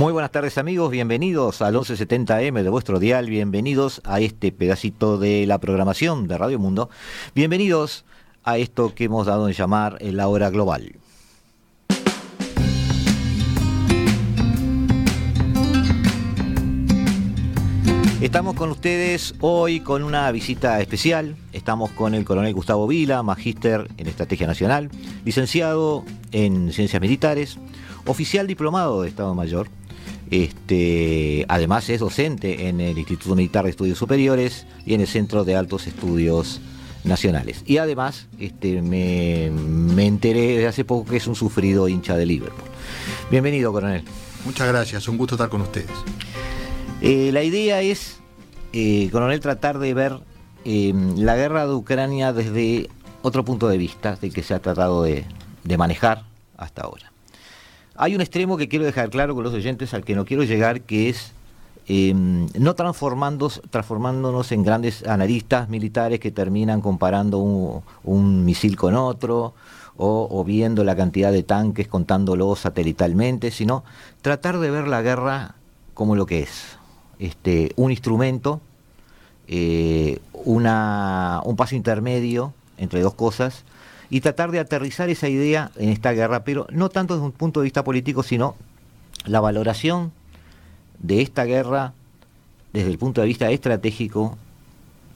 Muy buenas tardes amigos, bienvenidos al 1170M de vuestro dial, bienvenidos a este pedacito de la programación de Radio Mundo, bienvenidos a esto que hemos dado en llamar la hora global. Estamos con ustedes hoy con una visita especial. Estamos con el coronel Gustavo Vila, magíster en Estrategia Nacional, licenciado en Ciencias Militares, oficial diplomado de Estado Mayor, este, además es docente en el Instituto Militar de Estudios Superiores y en el Centro de Altos Estudios Nacionales. Y además este, me, enteré de hace poco que es un sufrido hincha de Liverpool. Bienvenido, coronel. Muchas gracias, un gusto estar con ustedes. Eh, la idea es, eh, coronel, tratar de ver eh, la guerra de Ucrania desde otro punto de vista de que se ha tratado de manejar hasta ahora. Hay un extremo que quiero dejar claro con los oyentes al que no quiero llegar, que es em, no transformándonos en grandes analistas militares que terminan comparando un, misil con otro o, viendo la cantidad de tanques contándolo satelitalmente, sino tratar de ver la guerra como lo que es, este, un instrumento, eh, una, un paso intermedio entre dos cosas y tratar de aterrizar esa idea en esta guerra, pero no tanto desde un punto de vista político, sino la valoración de esta guerra desde el punto de vista estratégico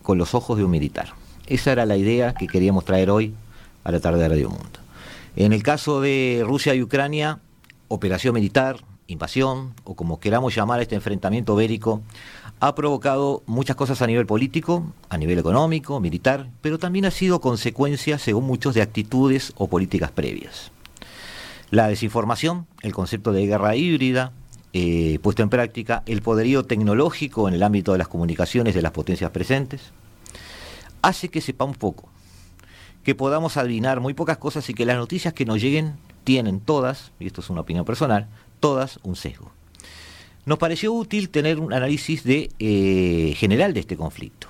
con los ojos de un militar. Esa era la idea que queríamos traer hoy a la tarde de Radio Mundo. En el caso de Rusia y Ucrania, operación militar, invasión, o como queramos llamar este enfrentamiento bélico, ha provocado muchas cosas a nivel político, a nivel económico, militar, pero también ha sido consecuencia, según muchos, de actitudes o políticas previas. La desinformación, el concepto de guerra híbrida, eh, puesto en práctica, el poderío tecnológico en el ámbito de las comunicaciones de las potencias presentes, hace que sepamos poco, que podamos adivinar muy pocas cosas y que las noticias que nos lleguen tienen todas, y esto es una opinión personal, todas un sesgo nos pareció útil tener un análisis de, eh, general de este conflicto,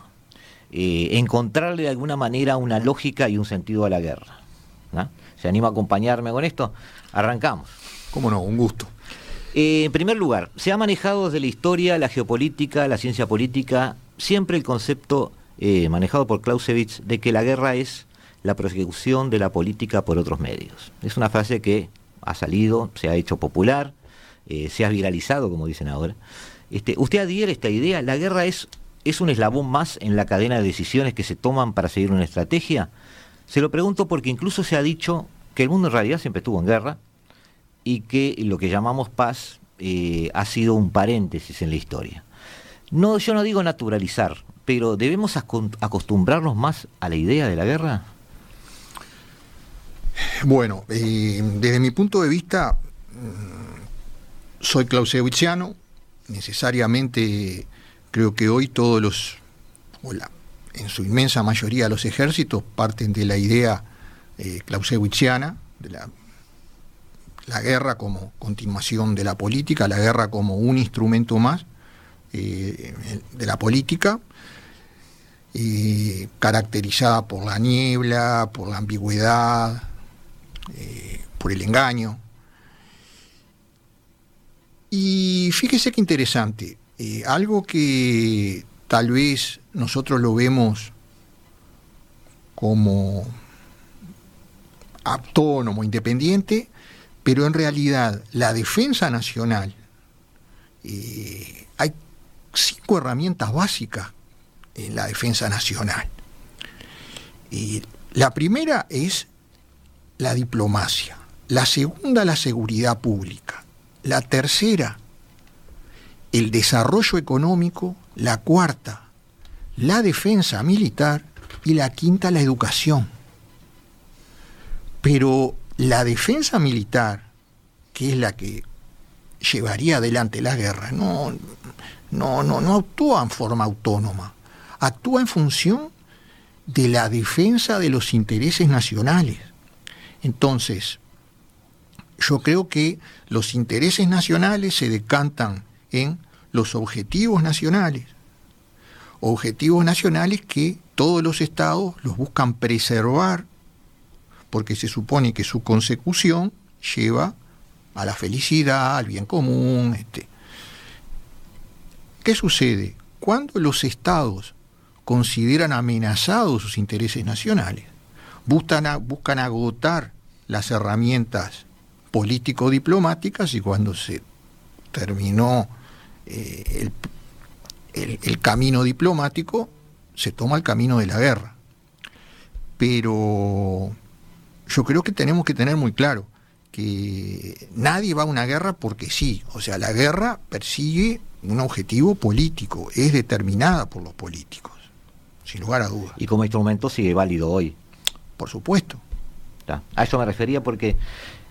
eh, encontrarle de alguna manera una lógica y un sentido a la guerra. ¿Se anima a acompañarme con esto? Arrancamos. Cómo no, un gusto. Eh, en primer lugar, se ha manejado desde la historia, la geopolítica, la ciencia política, siempre el concepto manejado por Clausewitz de que la guerra es la prosecución de la política por otros medios. Es una frase que ha salido, se ha hecho popular, eh, se ha viralizado, como dicen ahora. Este, ¿Usted adhiere esta idea? ¿La guerra es, es un eslabón más en la cadena de decisiones que se toman para seguir una estrategia? Se lo pregunto porque incluso se ha dicho que el mundo en realidad siempre estuvo en guerra y que lo que llamamos paz eh, ha sido un paréntesis en la historia. No, yo no digo naturalizar, pero ¿debemos acostumbrarnos más a la idea de la guerra? Bueno, eh, desde mi punto de vista, soy clausewitziano, necesariamente creo que hoy todos los, o en su inmensa mayoría los ejércitos parten de la idea eh, clausewitziana, de la, guerra como continuación de la política, la guerra como un instrumento más eh, de la política, caracterizada por la niebla, por la ambigüedad, eh, por el engaño. Y fíjese qué interesante, eh, algo que tal vez nosotros lo vemos como autónomo, independiente, pero en realidad la defensa nacional, eh, hay cinco herramientas básicas en la defensa nacional. la primera es la diplomacia, la segunda la seguridad pública, la tercera, el desarrollo económico, la cuarta, la defensa militar y la quinta, la educación. Pero la defensa militar, que es la que llevaría adelante la guerra. No, no, no, no actúa en forma autónoma. Actúa en función de la defensa de los intereses nacionales. Entonces, yo creo que los intereses nacionales se decantan en los objetivos nacionales. Objetivos nacionales que todos los estados los buscan preservar porque se supone que su consecución lleva a la felicidad, al bien común. Este. ¿Qué sucede? Cuando los estados consideran amenazados sus intereses nacionales, buscan, buscan agotar las herramientas político-diplomáticas y cuando se terminó eh, el camino diplomático, se toma el camino de la guerra. Pero yo creo que tenemos que tener muy claro que nadie va a una guerra porque sí. O sea, la guerra persigue un objetivo político, es determinada por los políticos, sin lugar a dudas. Y como instrumento sigue válido hoy. Por supuesto. A eso me refería porque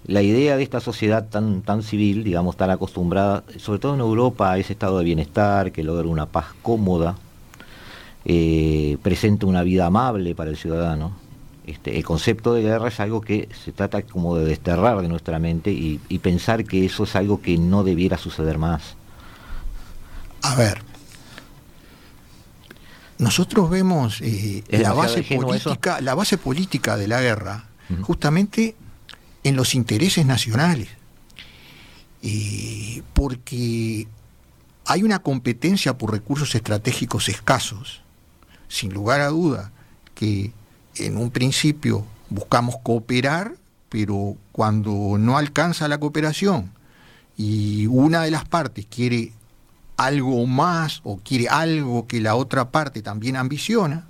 la idea de esta sociedad tan, tan civil, digamos, tan acostumbrada, sobre todo en Europa, a ese estado de bienestar, que logra una paz cómoda, eh, presenta una vida amable para el ciudadano, este, el concepto de guerra es algo que se trata como de desterrar de nuestra mente y, pensar que eso es algo que no debiera suceder más. A ver, nosotros vemos eh, la, base política, la base política de la guerra justamente en los intereses nacionales, eh, porque hay una competencia por recursos estratégicos escasos, sin lugar a duda, que en un principio buscamos cooperar, pero cuando no alcanza la cooperación y una de las partes quiere algo más o quiere algo que la otra parte también ambiciona,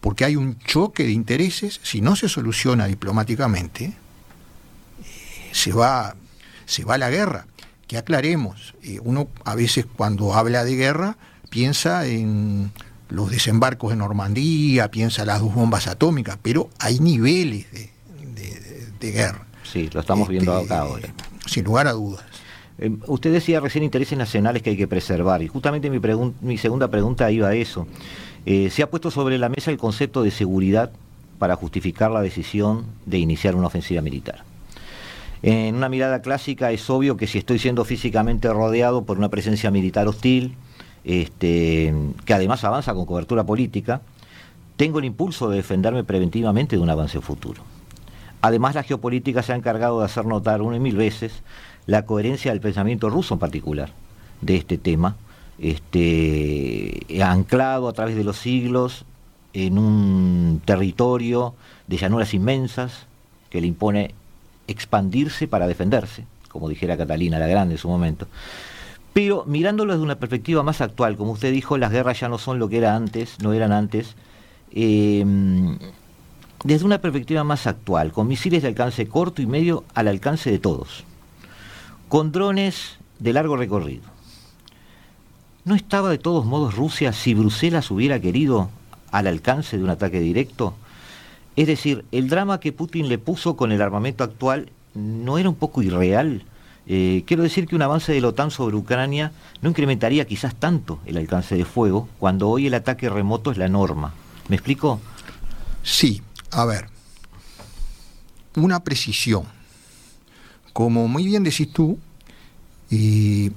porque hay un choque de intereses, si no se soluciona diplomáticamente, se, va, se va a la guerra. Que aclaremos, eh, uno a veces cuando habla de guerra piensa en los desembarcos en Normandía, piensa las dos bombas atómicas, pero hay niveles de, guerra. Sí, lo estamos viendo este, acá ahora. Sin lugar a dudas. Eh, usted decía recién intereses nacionales que hay que preservar, y justamente mi, mi segunda pregunta iba a eso. Eh, se ha puesto sobre la mesa el concepto de seguridad para justificar la decisión de iniciar una ofensiva militar. En una mirada clásica es obvio que si estoy siendo físicamente rodeado por una presencia militar hostil, este, que además avanza con cobertura política, tengo el impulso de defenderme preventivamente de un avance futuro. Además, la geopolítica se ha encargado de hacer notar una y mil veces la coherencia del pensamiento ruso en particular de este tema, este, anclado a través de los siglos en un territorio de llanuras inmensas que le impone expandirse para defenderse, como dijera Catalina la Grande en su momento. Pero mirándolo desde una perspectiva más actual, como usted dijo, las guerras ya no son lo que era antes, no eran antes. Em, desde una perspectiva más actual, con misiles de alcance corto y medio al alcance de todos, con drones de largo recorrido. ¿No estaba de todos modos Rusia si Bruselas hubiera querido al alcance de un ataque directo? Es decir, el drama que Putin le puso con el armamento actual no era un poco irreal eh, quiero decir que un avance de la OTAN sobre Ucrania no incrementaría quizás tanto el alcance de fuego cuando hoy el ataque remoto es la norma. ¿Me explico? Sí, a ver, una precisión. Como muy bien decís tú, eh,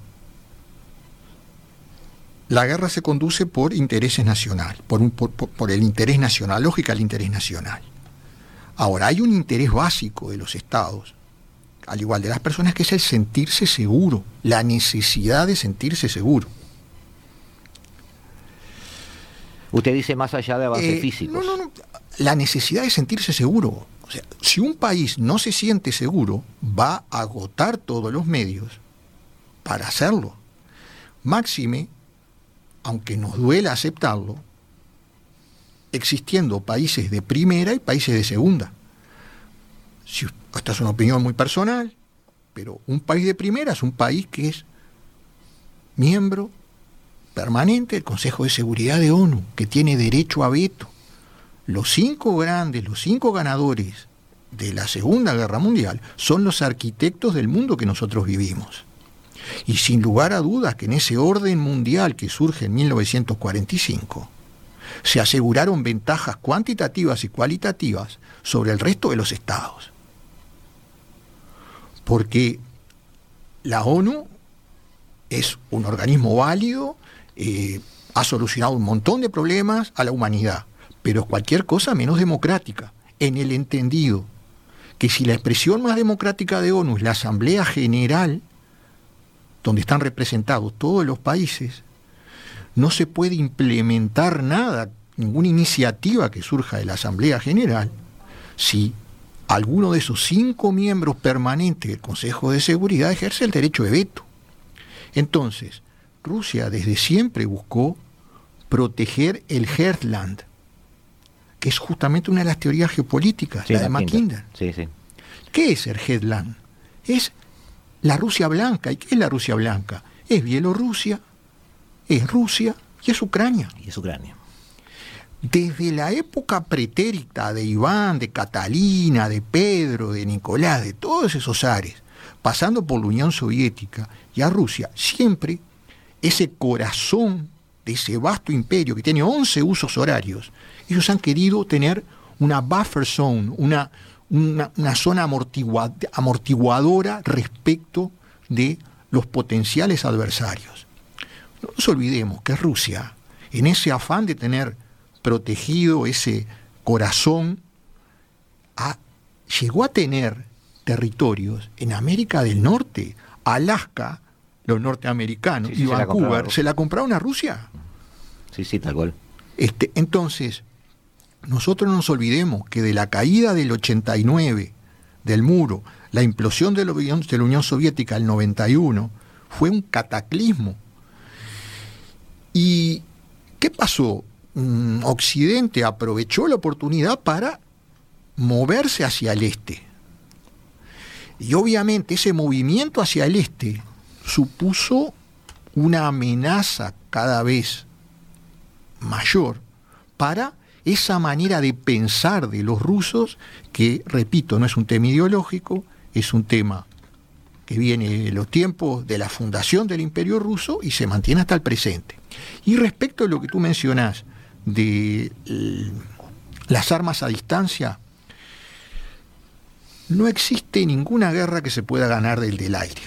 la guerra se conduce por intereses nacionales, por, por el interés nacional, lógica el interés nacional. Ahora, hay un interés básico de los estados al igual de las personas, que es el sentirse seguro, la necesidad de sentirse seguro. Usted dice más allá de avances eh, físicos. No, no, no. La necesidad de sentirse seguro. O sea, si un país no se siente seguro, va a agotar todos los medios para hacerlo. Máxime, aunque nos duela aceptarlo, existiendo países de primera y países de segunda esta es una opinión muy personal, pero un país de primera es un país que es miembro permanente del Consejo de Seguridad de ONU, que tiene derecho a veto. Los cinco grandes, los cinco ganadores de la Segunda Guerra Mundial son los arquitectos del mundo que nosotros vivimos. Y sin lugar a dudas que en ese orden mundial que surge en 1945, se aseguraron ventajas cuantitativas y cualitativas sobre el resto de los estados. Porque la ONU es un organismo válido, eh, ha solucionado un montón de problemas a la humanidad, pero es cualquier cosa menos democrática, en el entendido que si la expresión más democrática de ONU es la Asamblea General, donde están representados todos los países, no se puede implementar nada, ninguna iniciativa que surja de la Asamblea General, si alguno de esos cinco miembros permanentes del Consejo de Seguridad ejerce el derecho de veto. Entonces, Rusia desde siempre buscó proteger el Heartland, que es justamente una de las teorías geopolíticas, la de Mackinder. ¿Qué es el Heartland? Es la Rusia blanca. ¿Y qué es la Rusia blanca? Es Bielorrusia, es Rusia y es Ucrania. Y es Ucrania. Desde la época pretérita de Iván, de Catalina, de Pedro, de Nicolás, de todos esos ares, pasando por la Unión Soviética y a Rusia, siempre ese corazón de ese vasto imperio que tiene 11 usos horarios, ellos han querido tener una buffer zone, una, una, zona amortiguadora respecto de los potenciales adversarios. No nos olvidemos que Rusia, en ese afán de tener protegido ese corazón, llegó a tener territorios en América del Norte, Alaska, los norteamericanos y Vancouver, se la compraron a Rusia. Sí, sí, tal cual. Este, entonces, nosotros no nos olvidemos que de la caída del 89 del muro, la implosión de la Unión, de la Unión Soviética el 91, fue un cataclismo. ¿Y qué pasó? Mm, Occidente aprovechó la oportunidad para moverse hacia el este. Y obviamente ese movimiento hacia el este supuso una amenaza cada vez mayor para esa manera de pensar de los rusos, que, repito, no es un tema ideológico, es un tema que viene de los tiempos de la fundación del imperio ruso y se mantiene hasta el presente. Y respecto a lo que tú mencionas de las armas a distancia, no existe ninguna guerra que se pueda ganar del del aire.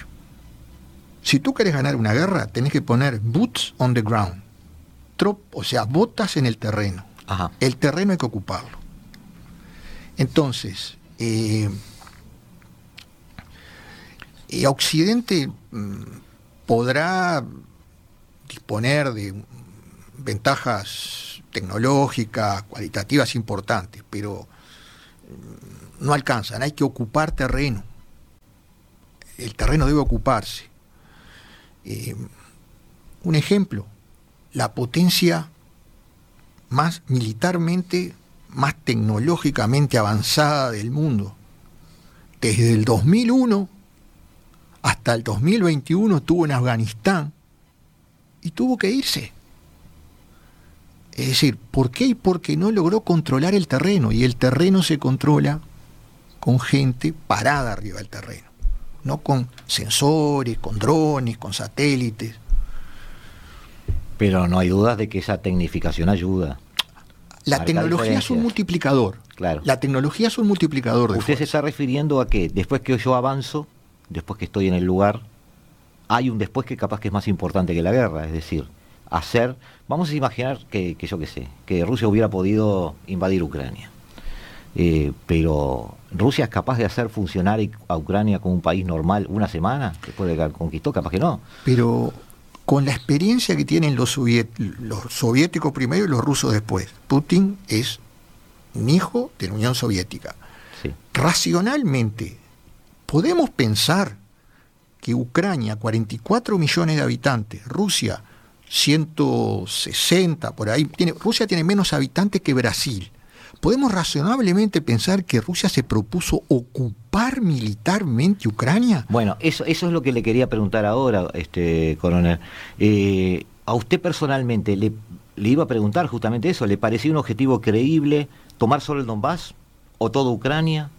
Si tú quieres ganar una guerra, tenés que poner boots on the ground, o sea, botas en el terreno. El terreno hay que ocuparlo. Entonces, eh, eh, Occidente mm, podrá disponer de ventajas tecnológicas, cualitativas importantes, pero mm, no alcanzan, hay que ocupar terreno. El terreno debe ocuparse. Eh, un ejemplo, la potencia más militarmente, más tecnológicamente avanzada del mundo. Desde el 2001 hasta el 2021 estuvo en Afganistán y tuvo que irse. Es decir, ¿por qué? y Porque no logró controlar el terreno y el terreno se controla con gente parada arriba del terreno, no con sensores, con drones, con satélites. Pero no hay dudas de que esa tecnificación ayuda. La tecnología es un multiplicador. Claro. La tecnología es un multiplicador de Usted se está refiriendo a que después que yo avanzo, después que estoy en el lugar, hay un después que capaz que es más importante que la guerra. Es decir, hacer. Vamos a imaginar que, yo qué sé, que Rusia hubiera podido invadir Ucrania. Eh, pero Rusia es capaz de hacer funcionar a Ucrania como un país normal una semana después de que conquistó, capaz que no. Pero con la experiencia que tienen los, soviéticos primero y los rusos después. Putin es un hijo de la Unión Soviética. Racionalmente, podemos pensar que Ucrania, 44 millones de habitantes, Rusia, 160 por ahí, tiene, Rusia tiene menos habitantes que Brasil podemos razonablemente pensar que Rusia se propuso ocupar militarmente Ucrania? Bueno, eso, eso es lo que le quería preguntar ahora, este coronel. Eh, a usted personalmente le, le iba a preguntar justamente eso, ¿le parecía un objetivo creíble tomar solo el Donbass o toda Ucrania?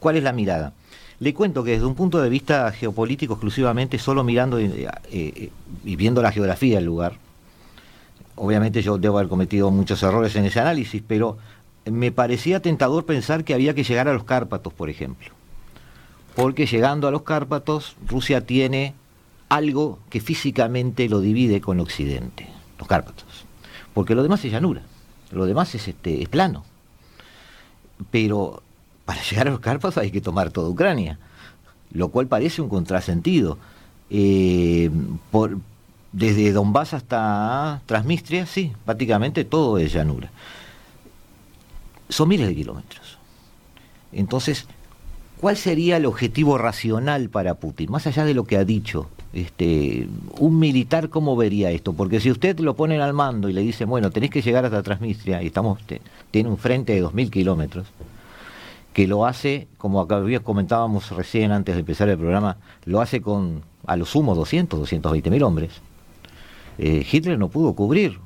¿Cuál es la mirada? Le cuento que desde un punto de vista geopolítico exclusivamente, solo mirando eh, eh, y viendo la geografía del lugar, obviamente yo debo haber cometido muchos errores en ese análisis, pero me parecía tentador pensar que había que llegar a los Cárpatos, por ejemplo. Porque llegando a los Cárpatos, Rusia tiene algo que físicamente lo divide con Occidente, los Cárpatos. Porque lo demás es llanura, lo demás es, este, es plano. Pero para llegar a los Cárpatos hay que tomar toda Ucrania, lo cual parece un contrasentido. Eh, por, desde Donbass hasta Transnistria, sí, prácticamente todo es llanura. Son miles de kilómetros. Entonces, ¿cuál sería el objetivo racional para Putin? Más allá de lo que ha dicho, este, un militar, ¿cómo vería esto? Porque si usted lo ponen al mando y le dice, bueno, tenés que llegar hasta Transnistria, y estamos, tiene un frente de 2.000 kilómetros, que lo hace, como acá comentábamos recién antes de empezar el programa, lo hace con a lo sumo 200, 220 mil hombres eh, Hitler no pudo cubrir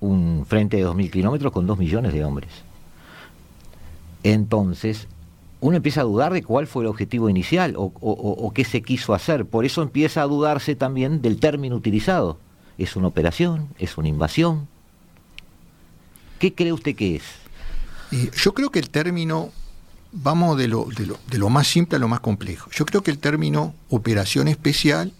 un frente de 2.000 kilómetros con 2 millones de hombres. Entonces, uno empieza a dudar de cuál fue el objetivo inicial o, qué se quiso hacer. Por eso empieza a dudarse también del término utilizado. ¿Es una operación? ¿Es una invasión? ¿Qué cree usted que es? yo creo que el término, vamos de lo, de lo más simple a lo más complejo. Yo creo que el término operación especial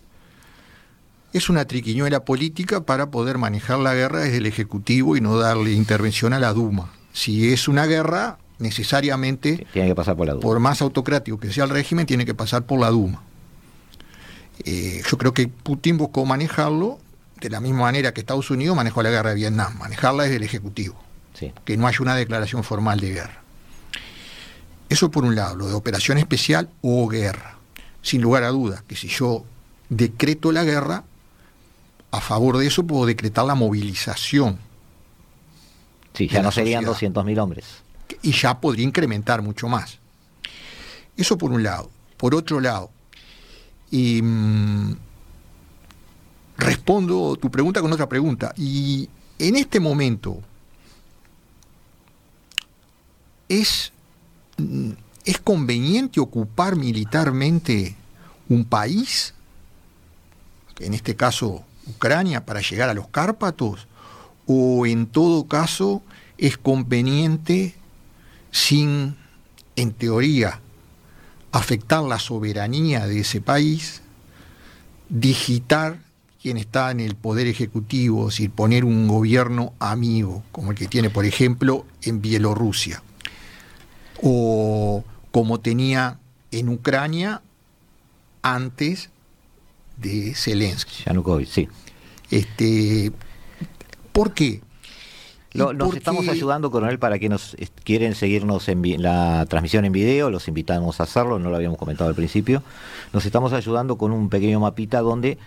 es una triquiñuela política para poder manejar la guerra desde el Ejecutivo y no darle intervención a la Duma. Si es una guerra, necesariamente, tiene que pasar por la Duma. Por más autocrático que sea el régimen, tiene que pasar por la Duma. Eh, yo creo que Putin buscó manejarlo de la misma manera que Estados Unidos manejó la guerra de Vietnam, manejarla desde el Ejecutivo, que no haya una declaración formal de guerra. Eso por un lado, lo de operación especial o guerra. Sin lugar a dudas, que si yo decreto la guerra, a favor de eso puedo decretar la movilización. Sí, ya no serían 200.000 hombres. Y ya podría incrementar mucho más. Eso por un lado. Por otro lado, y, mm, respondo tu pregunta con otra pregunta. Y en este momento, ¿es, ¿es conveniente ocupar militarmente un país? En este caso, Ucrania para llegar a los Cárpatos? ¿O en todo caso es conveniente, sin, en teoría, afectar la soberanía de ese país, digitar quien está en el poder ejecutivo, es decir, poner un gobierno amigo, como el que tiene, por ejemplo, en Bielorrusia, o como tenía en Ucrania antes de Zelensky. Yanukovych, sí. Este, ¿Por qué? nos estamos ayudando, coronel, para que nos quieren seguirnos en la transmisión en video, los invitamos a hacerlo, no lo habíamos comentado al principio. Nos estamos ayudando con un pequeño mapita donde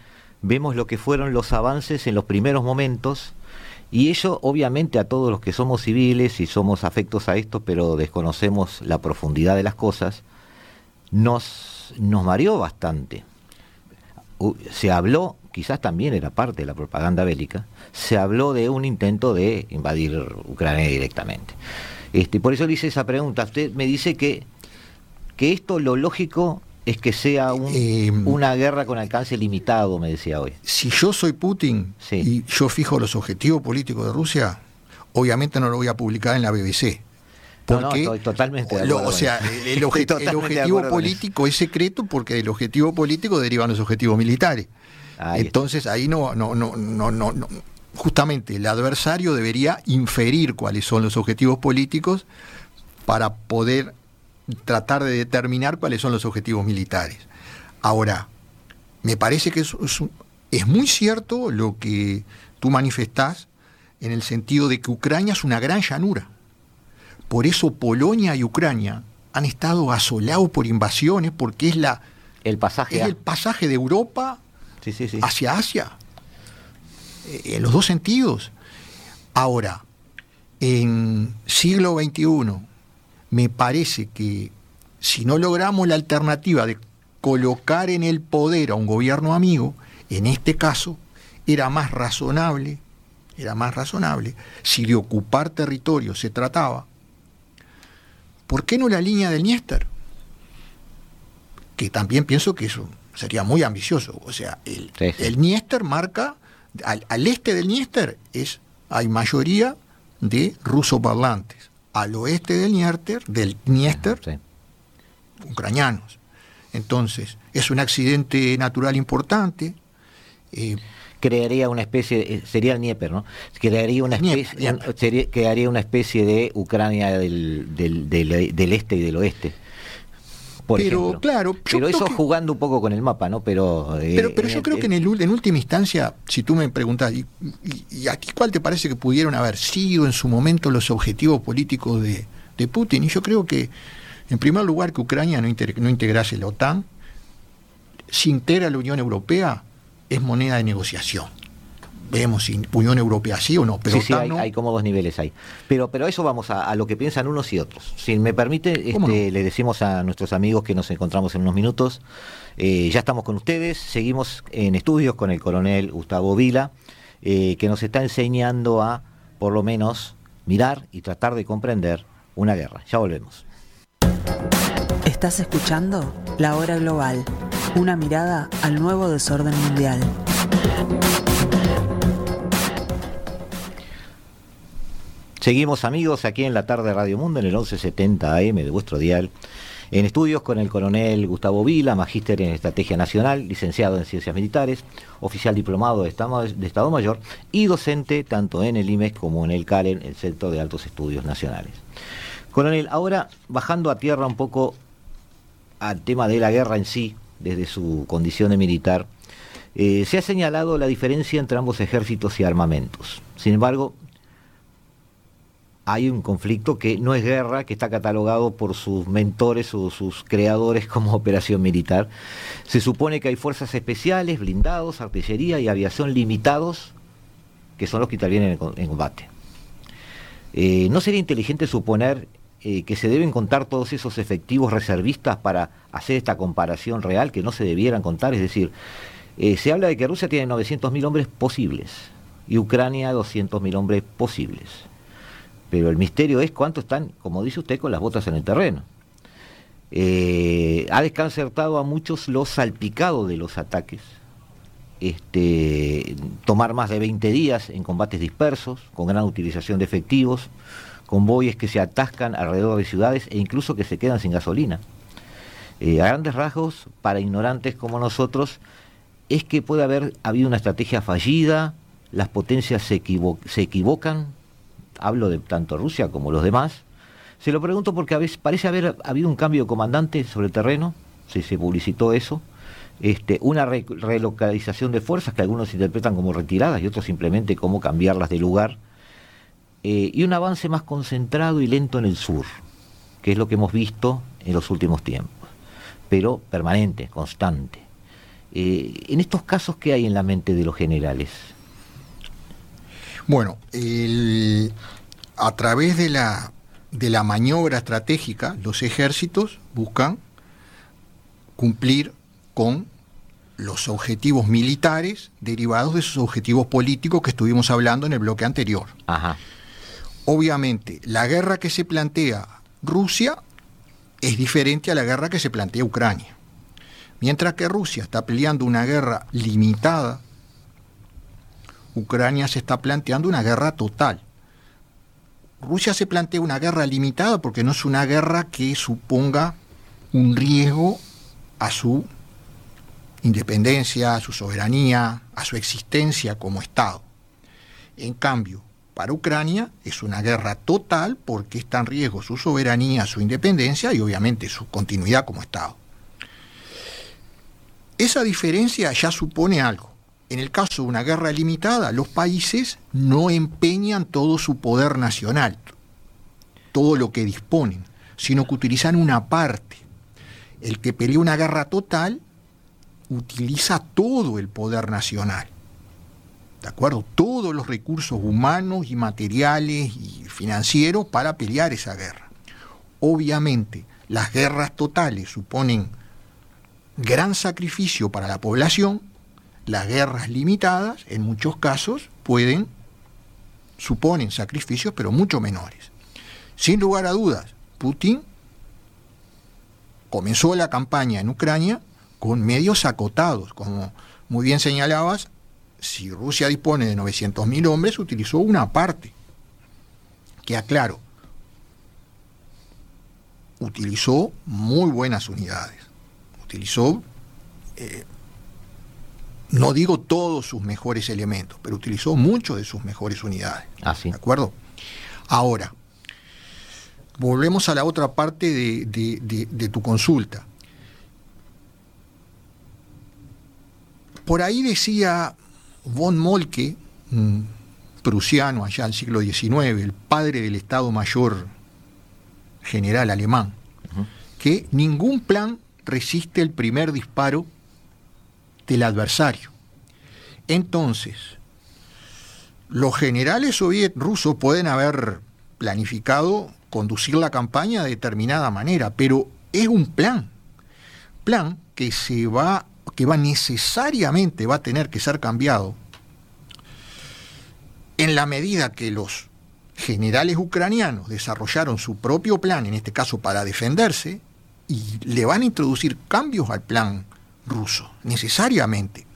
vemos lo que fueron los avances en los primeros momentos y ello obviamente a todos los que somos civiles y somos afectos a esto, pero desconocemos la profundidad de las cosas, nos, nos mareó bastante se habló, quizás también era parte de la propaganda bélica, se habló de un intento de invadir Ucrania directamente. Este, por eso le hice esa pregunta. Usted me dice que, que esto lo lógico es que sea em, una guerra con alcance limitado, me decía hoy. Si yo soy Putin y yo fijo los objetivos políticos de Rusia, obviamente no lo voy a publicar en la BBC. Porque, no, estoy totalmente de acuerdo. o sea, el, objetivo político es secreto porque del objetivo político derivan los objetivos militares. Entonces ahí no, no, no, no, no, justamente el adversario debería inferir cuáles son los objetivos políticos para poder tratar de determinar cuáles son los objetivos militares. Ahora, me parece que es, es muy cierto lo que tú manifestás en el sentido de que Ucrania es una gran llanura por eso Polonia y Ucrania han estado asolados por invasiones porque es la el pasaje, es el pasaje de Europa hacia Asia. Eh, en los dos sentidos. Ahora, en siglo XXI, me parece que si no logramos la alternativa de colocar en el poder a un gobierno amigo, en este caso, era más razonable, era más razonable, si de ocupar territorio se trataba, ¿Por qué no la línea del Niester? que también pienso que eso sería muy ambicioso. O sea, el, el Niester marca, al, este del Niester es, hay mayoría de rusoparlantes. Al oeste del Niester, del Niester ucranianos. Entonces, es un accidente natural importante. Eh, crearía una especie, sería el Dnieper, ¿no? Crearía una especie, crearía una especie de Ucrania del, del, este y del oeste. Pero claro, pero eso jugando un poco con el mapa, ¿no? Pero eh, pero, pero yo creo que en, el, en última instancia, si tú me preguntas, y, y, aquí cuál te parece que pudieron haber sido en su momento los objetivos políticos de, de Putin, y yo creo que en primer lugar que Ucrania no, no integrase la OTAN, si integra la Unión Europea, es moneda de negociación. Vemos si Unión Europea sí o no, pero sí, sí, hay, como dos niveles ahí. Pero, pero eso vamos a, lo que piensan unos y otros. Si me permite, este, le decimos a nuestros amigos que nos encontramos en unos minutos, eh, ya estamos con ustedes, seguimos en estudios con el coronel Gustavo Vila, eh, que nos está enseñando a, por lo menos, mirar y tratar de comprender una guerra. Ya volvemos. Estás escuchando La Hora Global una mirada al nuevo desorden mundial. Seguimos amigos aquí en la tarde Radio Mundo en el 1170 AM de vuestro dial. En estudios con el coronel Gustavo Vila, magíster en Estrategia Nacional, licenciado en Ciencias Militares, oficial diplomado de Estado, de Estado Mayor y docente tanto en el IMES como en el CALEN, el Centro de Altos Estudios Nacionales. Coronel, ahora bajando a tierra un poco al tema de la guerra en sí, desde su condición de militar, eh, se ha señalado la diferencia entre ambos ejércitos y armamentos. Sin embargo, hay un conflicto que no es guerra, que está catalogado por sus mentores o sus creadores como operación militar. Se supone que hay fuerzas especiales, blindados, artillería y aviación limitados, que son los que intervienen en combate. Eh, ¿No sería inteligente suponer eh, que se deben contar todos esos efectivos reservistas para hacer esta comparación real que no se debieran contar. Es decir, eh, se habla de que Rusia tiene 900.000 hombres posibles y Ucrania 200.000 hombres posibles. Pero el misterio es cuánto están, como dice usted, con las botas en el terreno. Eh, ha desconcertado a muchos los salpicados de los ataques. Este, tomar más de 20 días en combates dispersos, con gran utilización de efectivos, convoyes que se atascan alrededor de ciudades e incluso que se quedan sin gasolina. Eh, a grandes rasgos, para ignorantes como nosotros, es que puede haber habido una estrategia fallida, las potencias se, se equivocan, hablo de tanto Rusia como los demás. Se lo pregunto porque a veces parece haber habido un cambio de comandante sobre el terreno, si se publicitó eso, este, una relocalización de fuerzas que algunos interpretan como retiradas y otros simplemente como cambiarlas de lugar eh, y un avance más concentrado y lento en el sur, que es lo que hemos visto en los últimos tiempos, pero permanente, constante. Eh, en estos casos, ¿qué hay en la mente de los generales? Bueno, a través de la, de la maniobra estratégica, los ejércitos buscan cumplir con los objetivos militares derivados de sus objetivos políticos que estuvimos hablando en el bloque anterior. Ajá. Obviamente, la guerra que se plantea Rusia es diferente a la guerra que se plantea Ucrania. Mientras que Rusia está peleando una guerra limitada, Ucrania se está planteando una guerra total. Rusia se plantea una guerra limitada porque no es una guerra que suponga un riesgo a su independencia, a su soberanía, a su existencia como Estado. En cambio, para Ucrania es una guerra total porque está en riesgo su soberanía, su independencia y obviamente su continuidad como Estado. Esa diferencia ya supone algo. En el caso de una guerra limitada, los países no empeñan todo su poder nacional, todo lo que disponen, sino que utilizan una parte. El que pelea una guerra total utiliza todo el poder nacional. ¿de acuerdo? Todos los recursos humanos y materiales y financieros para pelear esa guerra. Obviamente, las guerras totales suponen gran sacrificio para la población, las guerras limitadas, en muchos casos, pueden, suponen sacrificios, pero mucho menores. Sin lugar a dudas, Putin comenzó la campaña en Ucrania con medios acotados, como muy bien señalabas, si Rusia dispone de 900.000 hombres, utilizó una parte. Que aclaro, utilizó muy buenas unidades. Utilizó, eh, no digo todos sus mejores elementos, pero utilizó muchos de sus mejores unidades. Ah, ¿De acuerdo? Ahora, volvemos a la otra parte de tu consulta. Por ahí decía von Molke, un prusiano allá del siglo XIX, el padre del Estado Mayor general alemán, que ningún plan resiste el primer disparo del adversario. Entonces, los generales rusos pueden haber planificado conducir la campaña de determinada manera, pero es un plan, plan que se va que va necesariamente va a tener que ser cambiado en la medida que los generales ucranianos desarrollaron su propio plan, en este caso para defenderse, y le van a introducir cambios al plan ruso, necesariamente.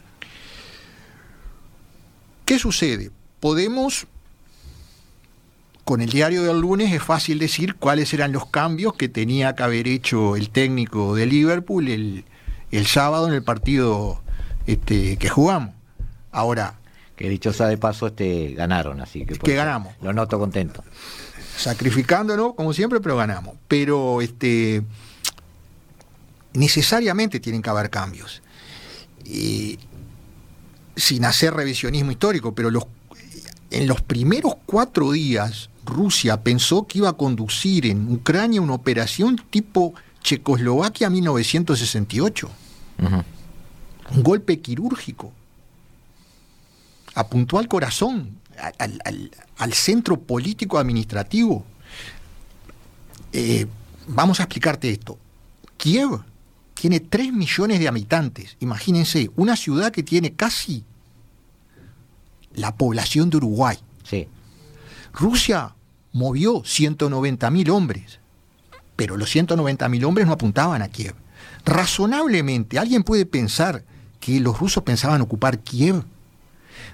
¿Qué sucede? Podemos, con el diario del lunes es fácil decir cuáles eran los cambios que tenía que haber hecho el técnico de Liverpool el, el sábado en el partido este, que jugamos. Ahora. Que dicho sea de paso, este, ganaron, así que. Que ganamos. Lo noto contento. Sacrificándonos, como siempre, pero ganamos. Pero este, necesariamente tienen que haber cambios. sin hacer revisionismo histórico, pero los, en los primeros cuatro días Rusia pensó que iba a conducir en Ucrania una operación tipo Checoslovaquia 1968. Un golpe quirúrgico. Apuntó al corazón, al, centro político administrativo. Eh, vamos a explicarte esto. Kiev tiene 3 millones de habitantes. Imagínense, una ciudad que tiene casi la población de Uruguay. Sí. Rusia movió 190 mil hombres, pero los 190 mil hombres no apuntaban a Kiev. Razonablemente, ¿alguien puede pensar que los rusos pensaban ocupar Kiev?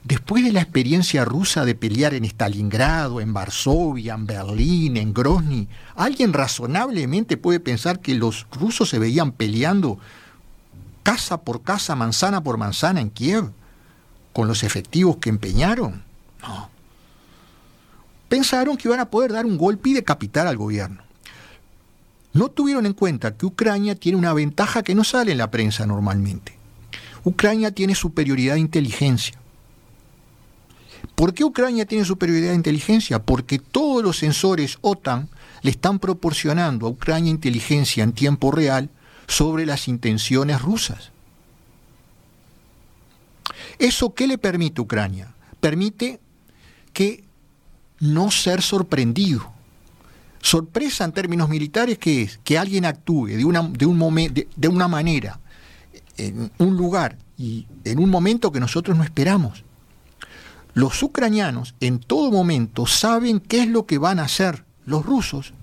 Después de la experiencia rusa de pelear en Stalingrado, en Varsovia, en Berlín, en Grozny, ¿alguien razonablemente puede pensar que los rusos se veían peleando casa por casa, manzana por manzana en Kiev, con los efectivos que empeñaron? No. Pensaron que iban a poder dar un golpe y decapitar al gobierno no tuvieron en cuenta que Ucrania tiene una ventaja que no sale en la prensa normalmente. Ucrania tiene superioridad de inteligencia. ¿Por qué Ucrania tiene superioridad de inteligencia? Porque todos los sensores OTAN le están proporcionando a Ucrania inteligencia en tiempo real sobre las intenciones rusas. ¿Eso qué le permite a Ucrania? Permite que no ser sorprendido Sorpresa en términos militares que es que alguien actúe de una, de un de, una manera en un lugar y en un momento que nosotros no esperamos. Los ucranianos en todo momento saben qué es lo que van a hacer los rusos,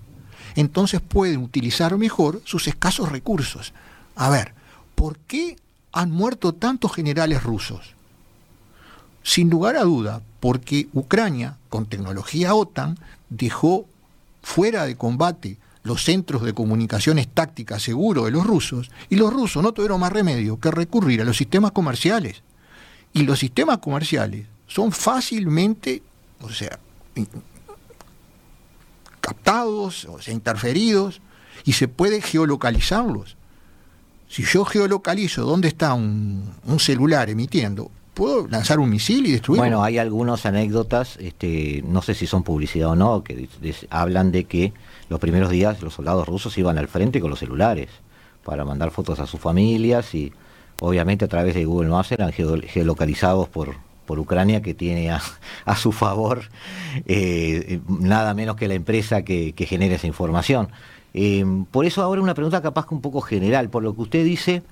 entonces pueden utilizar mejor sus escasos recursos. A ver, ¿por qué han muerto tantos generales rusos? Sin lugar a duda, porque Ucrania, con tecnología OTAN, dejó fuera de combate los centros de comunicaciones tácticas seguros de los rusos, y los rusos no tuvieron más remedio que recurrir a los sistemas comerciales. Y los sistemas comerciales son fácilmente, o sea, captados, o sea, interferidos, y se puede geolocalizarlos. Si yo geolocalizo dónde está un, un celular emitiendo, puedo lanzar un misil y destruirlo. Bueno, hay algunas anécdotas, este, no sé si son publicidad o no, que hablan de que los primeros días los soldados rusos iban al frente con los celulares para mandar fotos a sus familias y obviamente a través de Google Maps eran geolocalizados por, por Ucrania que tiene a, su favor eh, nada menos que la empresa que, genera esa información. Eh, por eso ahora una pregunta capaz que un poco general, por lo que usted dice,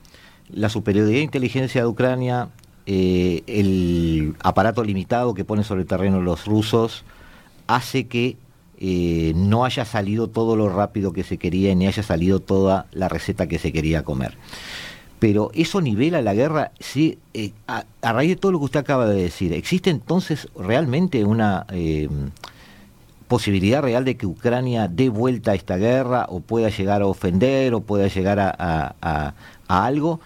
la superioridad de inteligencia de Ucrania eh, el aparato limitado que ponen sobre el terreno los rusos hace que eh, no haya salido todo lo rápido que se quería ni haya salido toda la receta que se quería comer. Pero eso nivela la guerra, sí, eh, a, raíz de todo lo que usted acaba de decir, ¿existe entonces realmente una eh, posibilidad real de que Ucrania dé vuelta a esta guerra o pueda llegar a ofender o pueda llegar a, algo?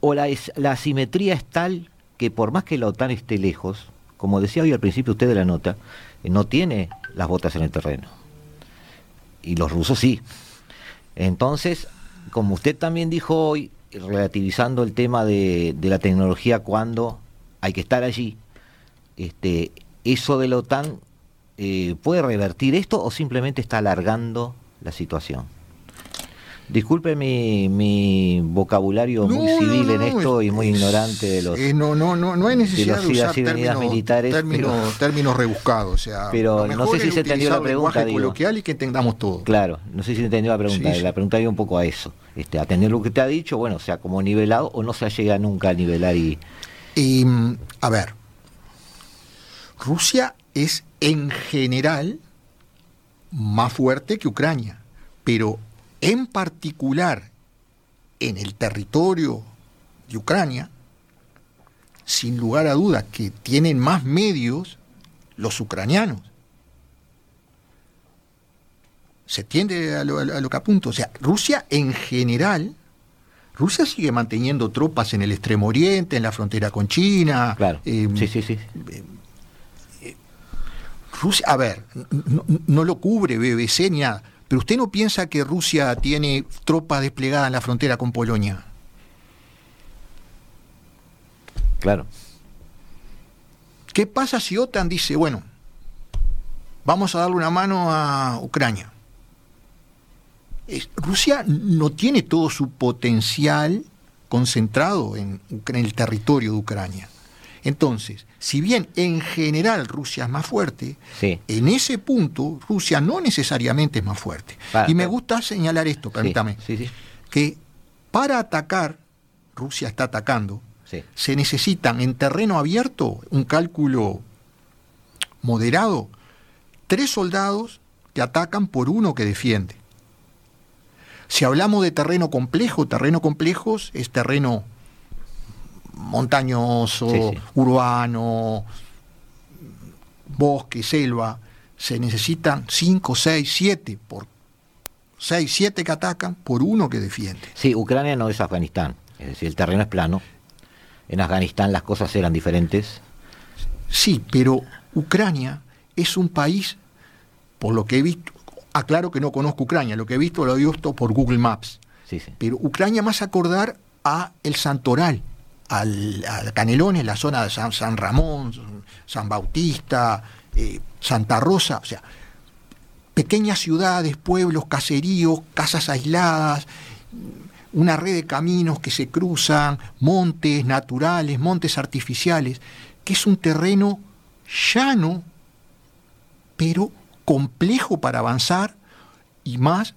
¿O la, la asimetría es tal que por más que la OTAN esté lejos, como decía hoy al principio usted de la nota, no tiene las botas en el terreno. Y los rusos sí. Entonces, como usted también dijo hoy, relativizando el tema de, la tecnología cuando hay que estar allí, este, ¿eso de la OTAN eh, puede revertir esto o simplemente está alargando la situación? Disculpe mi, vocabulario muy civil en esto y muy ignorante de los. Eh, no, no, no, no hay necesidad de, usar términos, militares, términos, rebuscados. O sea, pero no sé si se entendió la pregunta. Digo. coloquial y que entendamos todo. Claro, no sé si se entendió la pregunta. La pregunta iba un poco a eso. Este, atender lo que te ha dicho, bueno, sea como nivelado o no se llega nunca a nivelar y. y a ver, Rusia es en general más fuerte que Ucrania, pero en particular en el territorio de Ucrania, sin lugar a dudas que tienen más medios los ucranianos. Se tiende a lo, que apunto. O sea, Rusia en general, Rusia sigue manteniendo tropas en el extremo oriente, en la frontera con China. Claro. Eh, sí, sí, sí. Eh, Rusia, a ver, no, no, lo cubre BBC ni nada, pero usted no piensa que Rusia tiene tropas desplegadas en la frontera con Polonia. Claro. ¿Qué pasa si OTAN dice, bueno, vamos a darle una mano a Ucrania? Rusia no tiene todo su potencial concentrado en, en el territorio de Ucrania. Entonces, si bien en general Rusia es más fuerte, en ese punto Rusia no necesariamente es más fuerte. y me gusta señalar esto, permítame, que para atacar, Rusia está atacando, se necesitan en terreno abierto, un cálculo moderado, tres soldados que atacan por uno que defiende. Si hablamos de terreno complejo, terreno complejo es terreno montañoso, urbano, bosque, selva, se necesitan 5, 6, 7 por 6, 7 que atacan por uno que defiende. Sí, Ucrania no es Afganistán, es decir, el terreno es plano. En Afganistán las cosas eran diferentes. Sí, pero Ucrania es un país, por lo que he visto, aclaro que no conozco Ucrania, lo que he visto lo he visto por Google Maps. Sí, sí. Pero Ucrania más acordar a el Santoral, al, Canelones, la zona de San, Ramón, San Bautista, eh, Santa Rosa, o sea, pequeñas ciudades, pueblos, caseríos, casas aisladas, una red de caminos que se cruzan, montes naturales, montes artificiales, que es un terreno llano, pero complejo para avanzar y más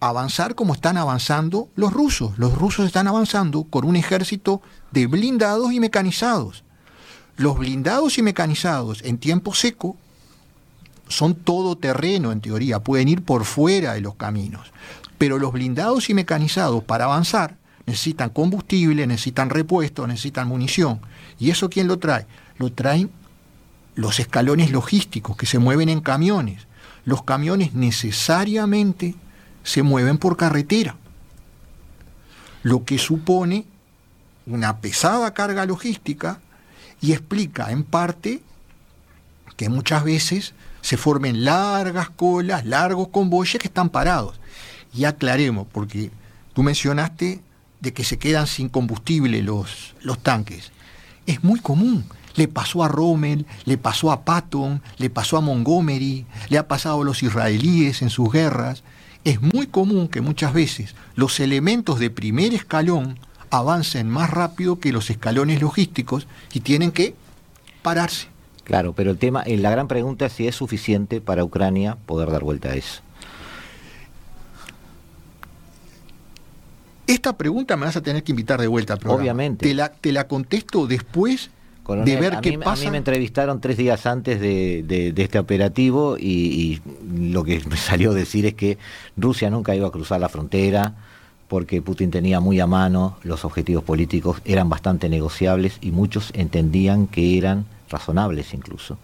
avanzar como están avanzando los rusos. Los rusos están avanzando con un ejército de blindados y mecanizados. Los blindados y mecanizados en tiempo seco son todo terreno en teoría, pueden ir por fuera de los caminos. Pero los blindados y mecanizados para avanzar necesitan combustible, necesitan repuesto, necesitan munición. ¿Y eso quién lo trae? Lo traen los escalones logísticos que se mueven en camiones. Los camiones necesariamente se mueven por carretera, lo que supone una pesada carga logística y explica en parte que muchas veces se formen largas colas, largos convoyes que están parados. Y aclaremos, porque tú mencionaste de que se quedan sin combustible los, los tanques. Es muy común. Le pasó a Rommel, le pasó a Patton, le pasó a Montgomery, le ha pasado a los israelíes en sus guerras es muy común que muchas veces los elementos de primer escalón avancen más rápido que los escalones logísticos y tienen que pararse. Claro, pero el tema, eh, la gran pregunta es si es suficiente para Ucrania poder dar vuelta a eso. Esta pregunta me vas a tener que invitar de vuelta al Obviamente. Te la, te la contesto después de ver a qué mí, pasa. A mí me entrevistaron tres días antes de, de- de este operativo y, y lo que me salió a decir es que Rusia nunca iba a cruzar la frontera porque Putin tenía muy a mano los objetivos políticos, eran bastante negociables y muchos entendían que eran razonables incluso.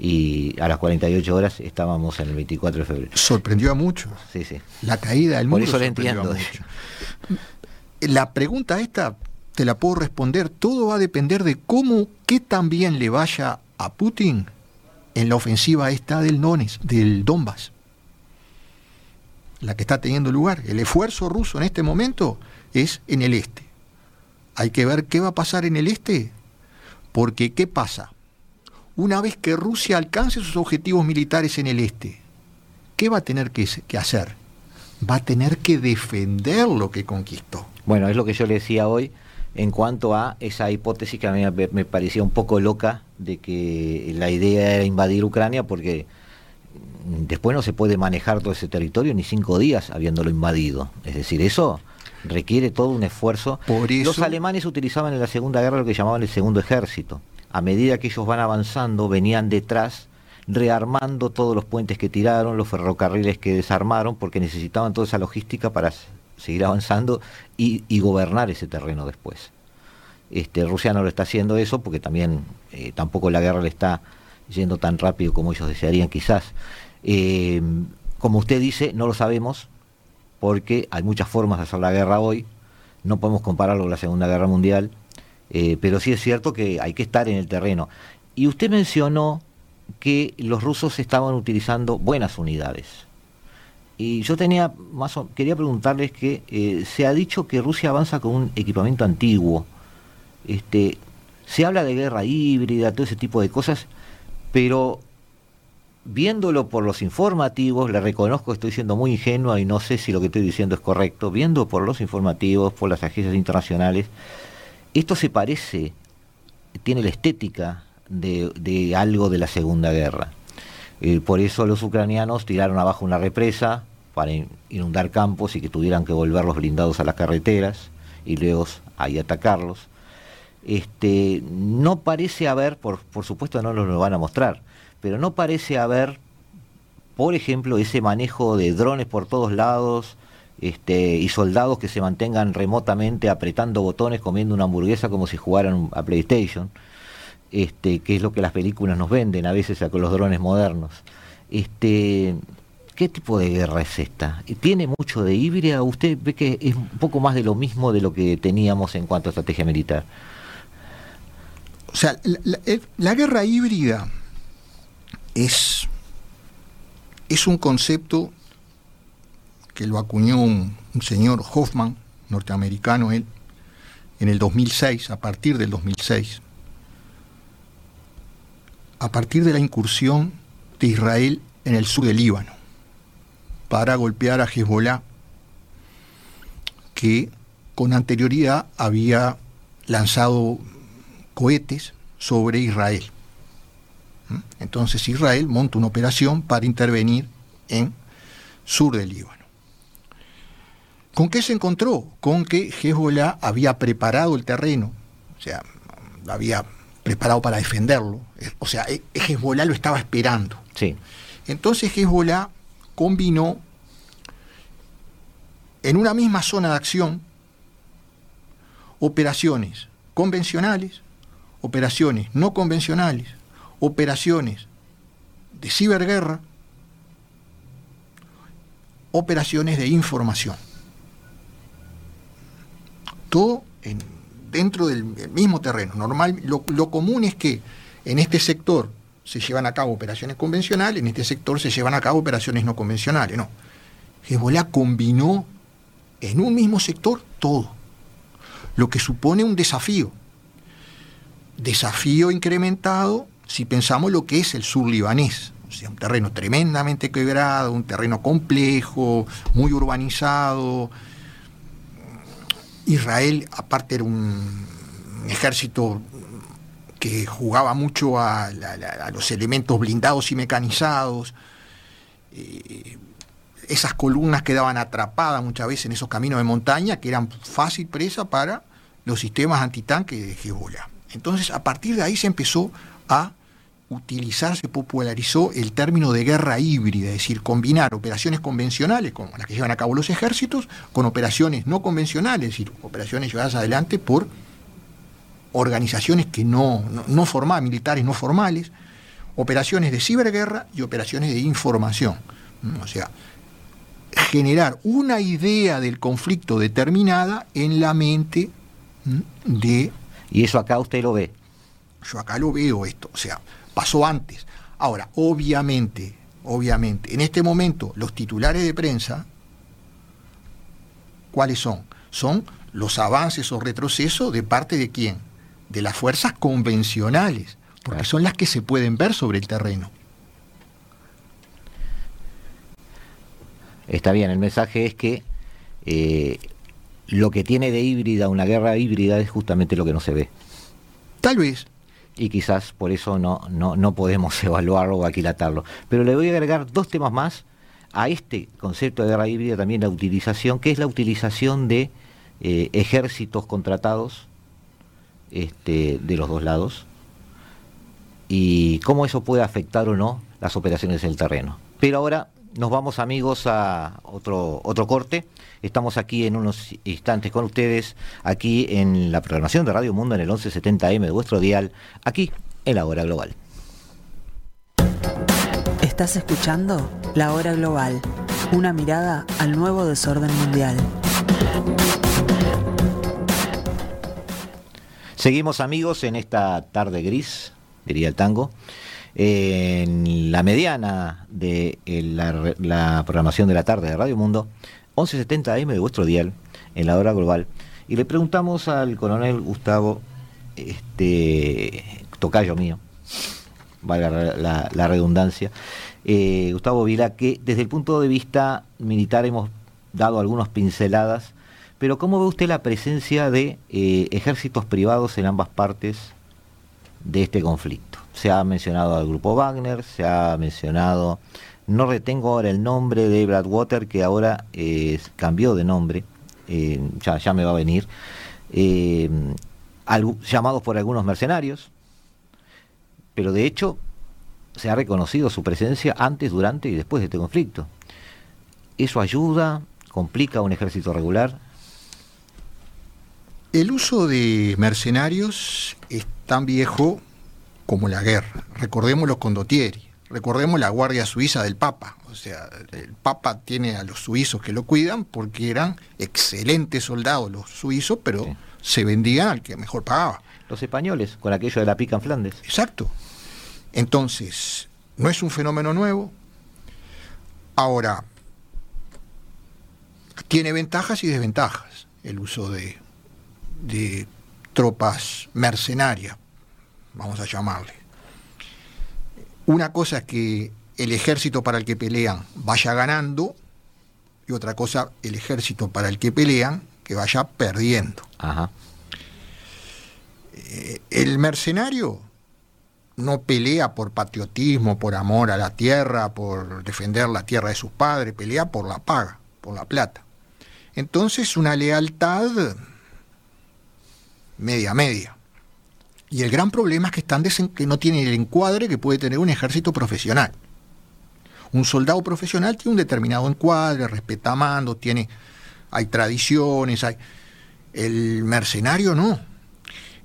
Y a las 48 horas estábamos en el 24 de febrero. Sorprendió a muchos. Sí, sí. La caída del Por mundo eso lo sorprendió a entiendo. La pregunta esta te la puedo responder. Todo va a depender de cómo, qué tan bien le vaya a Putin en la ofensiva esta del Dones, del Donbass. La que está teniendo lugar. El esfuerzo ruso en este momento es en el este. Hay que ver qué va a pasar en el este. Porque, ¿qué pasa? Una vez que Rusia alcance sus objetivos militares en el este, ¿qué va a tener que, que hacer? Va a tener que defender lo que conquistó. Bueno, es lo que yo le decía hoy en cuanto a esa hipótesis que a mí me, parecía un poco loca de que la idea era invadir Ucrania porque después no se puede manejar todo ese territorio ni cinco días habiéndolo invadido. Es decir, eso requiere todo un esfuerzo. Por eso- Los alemanes utilizaban en la Segunda Guerra lo que llamaban el Segundo Ejército. A medida que ellos van avanzando, venían detrás rearmando todos los puentes que tiraron, los ferrocarriles que desarmaron, porque necesitaban toda esa logística para seguir avanzando y, y gobernar ese terreno después. Este, Rusia no lo está haciendo eso porque también eh, tampoco la guerra le está yendo tan rápido como ellos desearían quizás. Eh, como usted dice, no lo sabemos porque hay muchas formas de hacer la guerra hoy, no podemos compararlo con la Segunda Guerra Mundial, eh, pero sí es cierto que hay que estar en el terreno. Y usted mencionó que los rusos estaban utilizando buenas unidades. Y yo tenía más o- quería preguntarles que eh, se ha dicho que Rusia avanza con un equipamiento antiguo. Este, se habla de guerra híbrida, todo ese tipo de cosas, pero viéndolo por los informativos, le reconozco estoy siendo muy ingenua y no sé si lo que estoy diciendo es correcto, viendo por los informativos, por las agencias internacionales, esto se parece, tiene la estética de, algo de la Segunda Guerra. Eh, por eso los ucranianos tiraron abajo una represa para in- inundar campos y que tuvieran que volver los blindados a las carreteras y luego ahí atacarlos. Este, no parece haber, por, por supuesto no nos lo van a mostrar, pero no parece haber, por ejemplo, ese manejo de drones por todos lados este, y soldados que se mantengan remotamente apretando botones comiendo una hamburguesa como si jugaran a PlayStation este, que es lo que las películas nos venden a veces con los drones modernos. Este, ¿Qué tipo de guerra es esta? ¿Tiene mucho de híbrida? ¿Usted ve que es un poco más de lo mismo de lo que teníamos en cuanto a estrategia militar? O sea, eh, la guerra híbrida es, es un concepto que lo acuñó un, un señor Hoffman, norteamericano él, en el 2006, a partir del 2006, a partir de la incursión de Israel en el sur del Líbano, para golpear a Hezbollah, que con anterioridad había lanzado cohetes sobre Israel. ¿Mm? Entonces Israel monta una operación para intervenir en sur del Líbano. ¿Con qué se encontró? Con que Hezbollah había preparado el terreno, o sea, había preparado para defenderlo, eh, o sea, eh, Hezbollah lo estaba esperando. Sí, Entonces Hezbollah combinó en una misma zona de acción operaciones convencionales, operaciones no convencionales, operaciones de ciberguerra, operaciones de información. Todo en- dentro del mismo terreno. Normal, lo, lo común es que en este sector se llevan a cabo operaciones convencionales, en este sector se llevan a cabo operaciones no convencionales. No. Hezbollah combinó en un mismo sector todo, lo que supone un desafío. Desafío incrementado si pensamos lo que es el sur libanés, o sea, un terreno tremendamente quebrado, un terreno complejo, muy urbanizado. Israel, aparte, era un ejército que jugaba mucho a, los elementos blindados y mecanizados. Eh, esas columnas quedaban atrapadas muchas veces en esos caminos de montaña que eran fácil presa para los sistemas antitanque de Hezbollah. Entonces, a partir de ahí se empezó a utilizar, se popularizó el término de guerra híbrida, es decir, combinar operaciones convencionales, como las que llevan a cabo los ejércitos, con operaciones no convencionales, es decir, operaciones llevadas adelante por organizaciones que no, no, militares no formales, operaciones de ciberguerra y operaciones de información. O sea, generar una idea del conflicto determinada en la mente de... Y eso acá usted lo ve. Yo acá lo veo esto, o sea, pasó antes. Ahora, obviamente, obviamente, en este momento los titulares de prensa, ¿cuáles son? Son los avances o retrocesos de parte de quién? De las fuerzas convencionales, porque son las que se pueden ver sobre el terreno. Está bien, el mensaje es que eh, lo que tiene de híbrida una guerra híbrida es justamente lo que no se ve. Tal vez, y quizás por eso no, no, podemos evaluarlo o aquilatarlo. Pero le voy a agregar dos temas más a este concepto de guerra híbrida, también la utilización, que es la utilización de eh, ejércitos contratados este, de los dos lados y cómo eso puede afectar o no las operaciones en el terreno. Pero ahora nos vamos amigos a otro, otro corte. Estamos aquí en unos instantes con ustedes, aquí en la programación de Radio Mundo en el 1170M de vuestro dial, aquí en la hora global. Estás escuchando La Hora Global, una mirada al nuevo desorden mundial. Seguimos amigos en esta tarde gris, diría el tango en la mediana de la, programación de la tarde de Radio Mundo, 1170 AM de vuestro dial, en la hora global, y le preguntamos al coronel Gustavo, este, tocayo mío, valga la, redundancia, eh, Gustavo Vila, que desde el punto de vista militar hemos dado algunas pinceladas, pero ¿cómo ve usted la presencia de eh, ejércitos privados en ambas partes de este conflicto? Se ha mencionado al grupo Wagner, se ha mencionado, no retengo ahora el nombre de Bradwater, que ahora eh, cambió de nombre, eh, ya, ya, me va a venir, eh, llamados por algunos mercenarios, pero de hecho se ha reconocido su presencia antes, durante y después de este conflicto. ¿Eso ayuda? ¿Complica un ejército regular? El uso de mercenarios es tan viejo como la guerra. Recordemos los condottieri, recordemos la Guardia Suiza del Papa. O sea, el Papa tiene a los suizos que lo cuidan porque eran excelentes soldados los suizos, pero se vendían al que mejor pagaba. Los españoles, con aquello de la pica en Flandes. Exacto. Entonces, no es un fenómeno nuevo. Ahora, tiene ventajas y desventajas el uso de, de tropas mercenarias vamos a llamarle. Una cosa es que el ejército para el que pelean vaya ganando y otra cosa el ejército para el que pelean que vaya perdiendo. Eh, el mercenario no pelea por patriotismo, por amor a la tierra, por defender la tierra de sus padres, pelea por la paga, por la plata. Entonces una lealtad media media. Y el gran problema es que, están que no tienen el encuadre que puede tener un ejército profesional. Un soldado profesional tiene un determinado encuadre, respeta mando, tiene, hay tradiciones, hay... El mercenario no.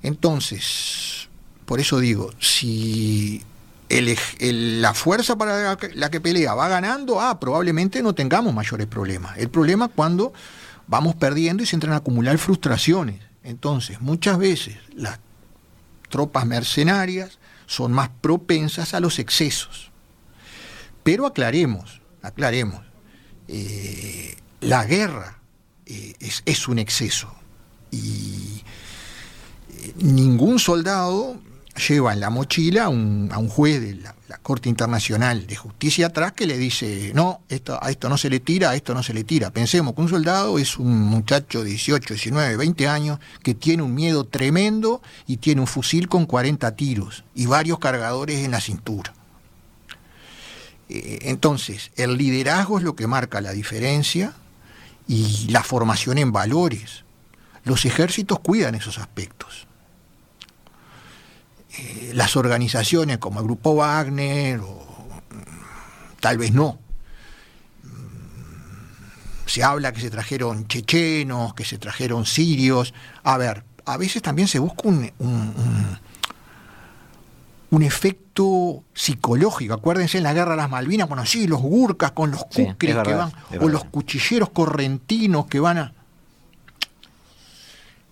Entonces, por eso digo, si la fuerza para la que, pelea va ganando, ah, probablemente no tengamos mayores problemas. El problema es cuando vamos perdiendo y se entran a acumular frustraciones. Entonces, muchas veces las tropas mercenarias son más propensas a los excesos. Pero aclaremos, aclaremos, eh, la guerra eh, es, un exceso y eh, ningún soldado lleva en la mochila a un, juez de la, Corte Internacional de Justicia atrás que le dice, no, esto, a esto no se le tira, a esto no se le tira. Pensemos que un soldado es un muchacho de 18, 19, 20 años que tiene un miedo tremendo y tiene un fusil con 40 tiros y varios cargadores en la cintura. Eh, entonces, el liderazgo es lo que marca la diferencia y la formación en valores. Los ejércitos cuidan esos aspectos. Eh, las organizaciones como el Grupo Wagner, o tal vez no. Mm, se habla que se trajeron chechenos, que se trajeron sirios. A ver, a veces también se busca un, un, efecto psicológico. Acuérdense en la guerra de las Malvinas, bueno, sí, los gurkas con los cucres que van, o los cuchilleros correntinos que van a.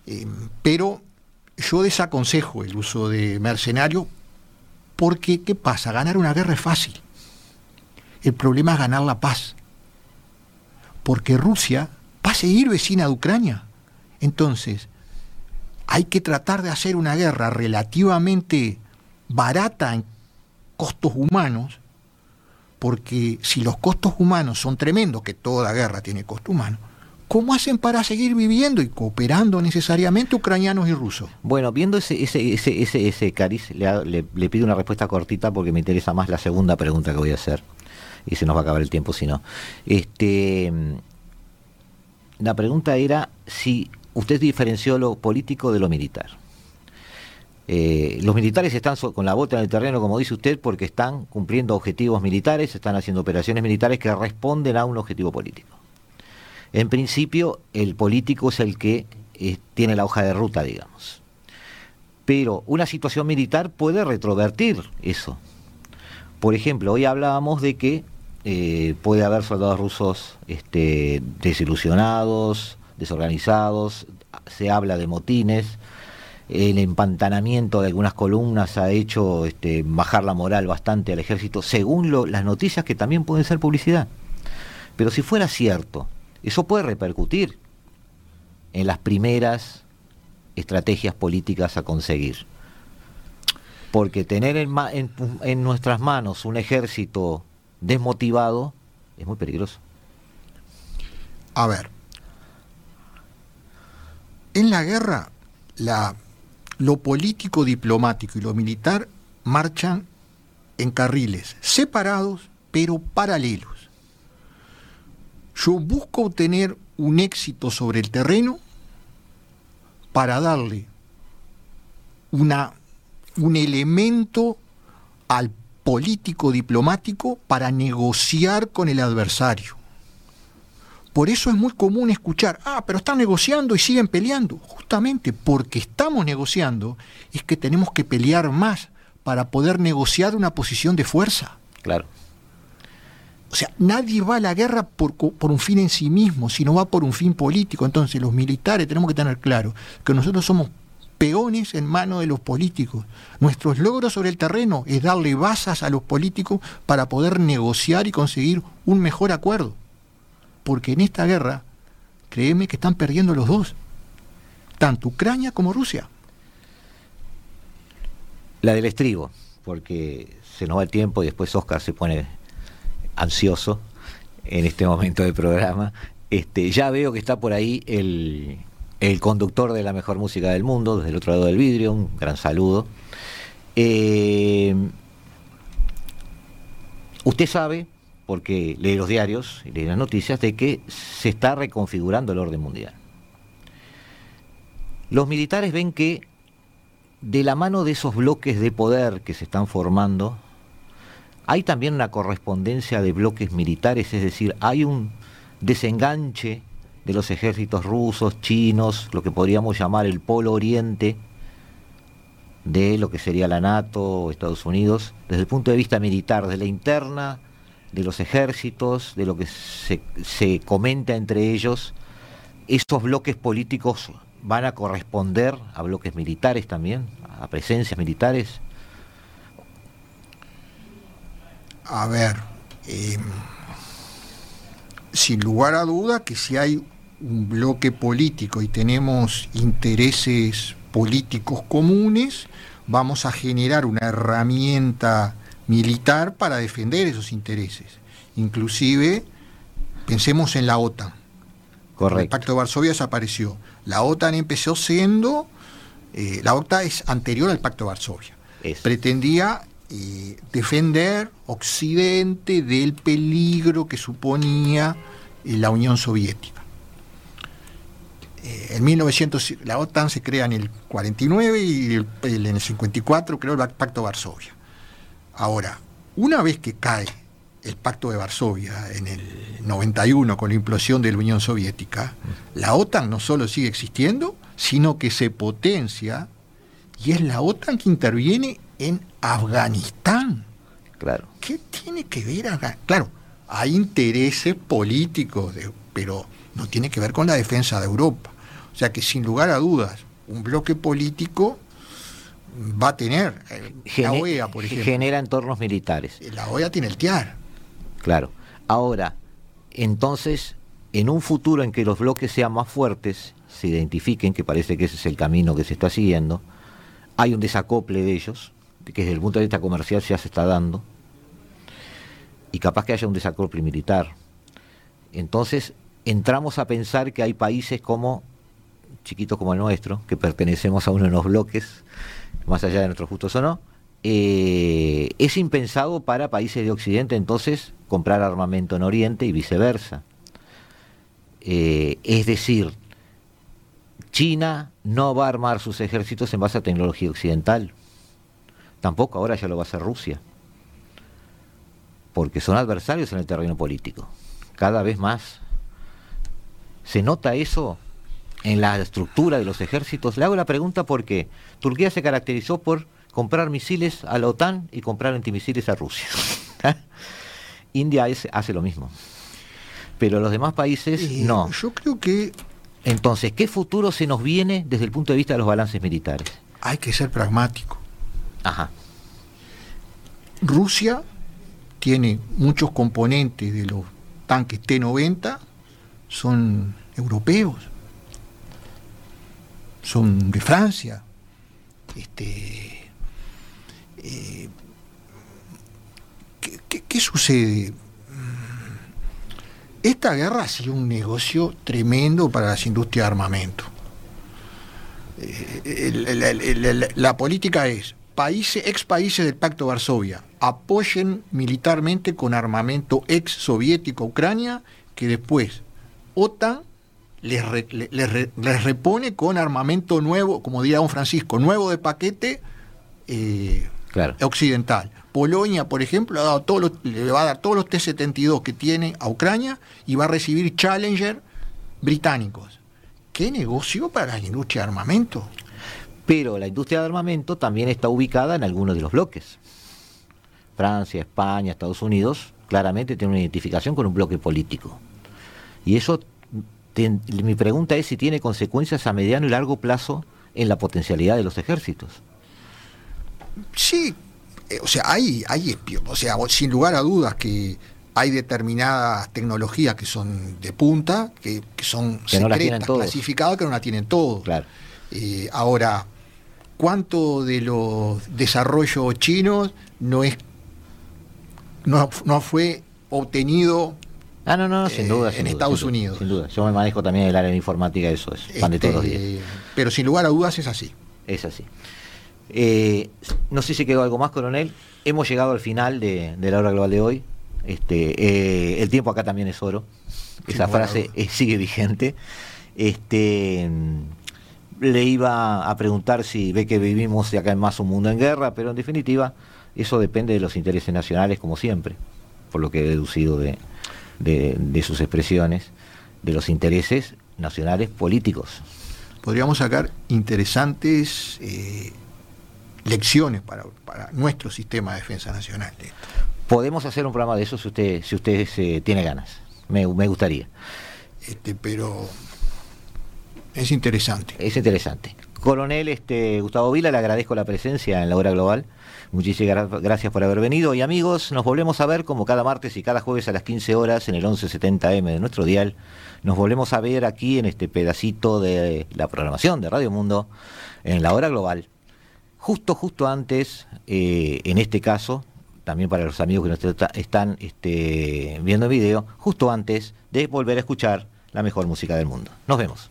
Eh, pero yo desaconsejo el uso de mercenario porque, ¿qué pasa? Ganar una guerra es fácil. El problema es ganar la paz. Porque Rusia va a seguir vecina de Ucrania. Entonces, hay que tratar de hacer una guerra relativamente barata en costos humanos, porque si los costos humanos son tremendos, que toda guerra tiene costo humano, ¿cómo hacen para seguir viviendo y cooperando necesariamente ucranianos y rusos? Bueno, viendo ese, ese, ese, ese, ese Caris, le, pido una respuesta cortita porque me interesa más la segunda pregunta que voy a hacer. Y se nos va a acabar el tiempo si no. Este, la pregunta era si usted diferenció lo político de lo militar. Eh, los militares están con la bota en el terreno, como dice usted, porque están cumpliendo objetivos militares, están haciendo operaciones militares que responden a un objetivo político. En principio, el político es el que eh, tiene la hoja de ruta, digamos. Pero una situación militar puede retrovertir eso. Por ejemplo, hoy hablábamos de que eh, puede haber soldados rusos este, desilusionados, desorganizados, se habla de motines, el empantanamiento de algunas columnas ha hecho este, bajar la moral bastante al ejército, según las noticias que también pueden ser publicidad. Pero si fuera cierto eso puede repercutir en las primeras estrategias políticas a conseguir. Porque tener en, nuestras manos un ejército desmotivado es muy peligroso. A ver, en la guerra lo político, diplomático y lo militar marchan en carriles separados pero paralelos. Yo busco obtener un éxito sobre el terreno para darle una, un elemento al político diplomático para negociar con el adversario. Por eso es muy común escuchar, ah, pero están negociando y siguen peleando. Justamente porque estamos negociando es que tenemos que pelear más para poder negociar una posición de fuerza. Claro. O sea, nadie va a la guerra por, un fin en sí mismo, sino va por un fin político. Entonces los militares tenemos que tener claro que nosotros somos peones en manos de los políticos. Nuestros logros sobre el terreno es darle basas a los políticos para poder negociar y conseguir un mejor acuerdo. Porque en esta guerra, créeme que están perdiendo los dos, tanto Ucrania como Rusia. La del estribo, porque se nos va el tiempo y después Oscar se pone ansioso en este momento del programa. Este, ya veo que está por ahí el, el conductor de la mejor música del mundo, desde el otro lado del vidrio, un gran saludo. Eh, usted sabe, porque lee los diarios y lee las noticias, de que se está reconfigurando el orden mundial. Los militares ven que de la mano de esos bloques de poder que se están formando, hay también una correspondencia de bloques militares, es decir, hay un desenganche de los ejércitos rusos, chinos, lo que podríamos llamar el polo oriente de lo que sería la NATO Estados Unidos, desde el punto de vista militar, de la interna, de los ejércitos, de lo que se, se comenta entre ellos, esos bloques políticos van a corresponder a bloques militares también, a presencias militares. A ver, em, sin lugar a duda que si hay un bloque político y tenemos intereses políticos comunes, vamos a generar una herramienta militar para defender esos intereses. Inclusive, pensemos en la OTAN. Correcto. El Pacto de Varsovia desapareció. La OTAN empezó siendo, eh, la OTAN es anterior al Pacto de Varsovia. Pretendía eh, defender Occidente del peligro que suponía eh, la Unión Soviética. eh, en 1900, la OTAN se crea en el 49 y en el 54 creó el Pacto de Varsovia. Ahora, una vez que cae el Pacto de Varsovia en el 91 con la implosión de la Unión Soviética, la OTAN no solo sigue existiendo, sino que se potencia y es la OTAN que interviene en Afganistán. Claro. ¿Qué tiene que ver Afganistán? Claro, hay intereses políticos, pero no tiene que ver con la defensa de Europa. O sea que sin lugar a dudas, un bloque político va a tener. Eh, la OEA, por ejemplo. Genera entornos militares. La OEA tiene el TIAR. Claro. Ahora, entonces, en un futuro en que los bloques sean más fuertes, se identifiquen, que parece que ese es el camino que se está siguiendo, hay un desacople de ellos, que desde el punto de vista comercial ya se está dando, y capaz que haya un desacople militar. Entonces, entramos a pensar que hay países como, chiquitos como el nuestro, que pertenecemos a uno de los bloques, más allá de nuestros gustos o no, eh, es impensado para países de Occidente entonces comprar armamento en Oriente y viceversa. Eh, es decir, China no va a armar sus ejércitos en base a tecnología occidental. Tampoco ahora ya lo va a hacer Rusia. Porque son adversarios en el terreno político. Cada vez más. ¿Se nota eso en la estructura de los ejércitos? Le hago la pregunta porque Turquía se caracterizó por comprar misiles a la OTAN y comprar antimisiles a Rusia. India hace lo mismo. Pero los demás países eh, no. Yo creo que... Entonces, ¿qué futuro se nos viene desde el punto de vista de los balances militares? Hay que ser pragmático. Ajá. Rusia tiene muchos componentes de los tanques T-90, son europeos, son de Francia. Este, eh, ¿qué, sucede? Esta guerra ha sido un negocio tremendo para las industrias de armamento. Eh, la, política es, países, ex países del Pacto de Varsovia, apoyen militarmente con armamento ex soviético a Ucrania, que después OTAN les, repone con armamento nuevo, como diría don Francisco, nuevo de paquete eh, occidental. Polonia, por ejemplo, ha dado todos le va a dar todos los T-72 que tiene a Ucrania y va a recibir Challenger británicos. ¿Qué negocio para la industria de armamento? Pero la industria de armamento también está ubicada en algunos de los bloques. Francia, España, Estados Unidos, claramente tiene una identificación con un bloque político. Y eso, mi pregunta es si tiene consecuencias a mediano y largo plazo en la potencialidad de los ejércitos. Sí, eh, o sea, hay, hay, o sea, sin lugar a dudas que hay determinadas tecnologías que son de punta, que, son secretas, clasificadas, que no la tienen todos. Claro. Eh, ahora, ¿cuánto de los desarrollos chinos no es no, fue obtenido Ah, no, no, sin duda. en Estados Unidos. Sin duda. Yo me manejo también el área de informática, eso es pan de todos los días. Este, pero sin lugar a dudas es así. Es así. Eh, no sé si quedó algo más, coronel. Hemos llegado al final de, la hora global de hoy. Este, eh, el tiempo acá también es oro. Esa frase sigue vigente. Este, le iba a preguntar si ve que vivimos de acá en más un mundo en guerra, pero en definitiva eso depende de los intereses nacionales, como siempre, por lo que he deducido de, sus expresiones, de los intereses nacionales políticos. Podríamos sacar interesantes eh, lecciones para, nuestro sistema de defensa nacional. Podemos hacer un programa de eso si usted, si usted eh, tiene ganas. Me, gustaría. Este, pero es interesante. Es interesante. Coronel este, Gustavo Vila, le agradezco la presencia en la hora global. Muchísimas gracias por haber venido. Y amigos, nos volvemos a ver como cada martes y cada jueves a las 15 horas en el 1170M de nuestro dial. Nos volvemos a ver aquí en este pedacito de la programación de Radio Mundo en la hora global justo, justo antes, eh, en este caso, también para los amigos que nos están este, viendo el video, justo antes de volver a escuchar la mejor música del mundo. Nos vemos.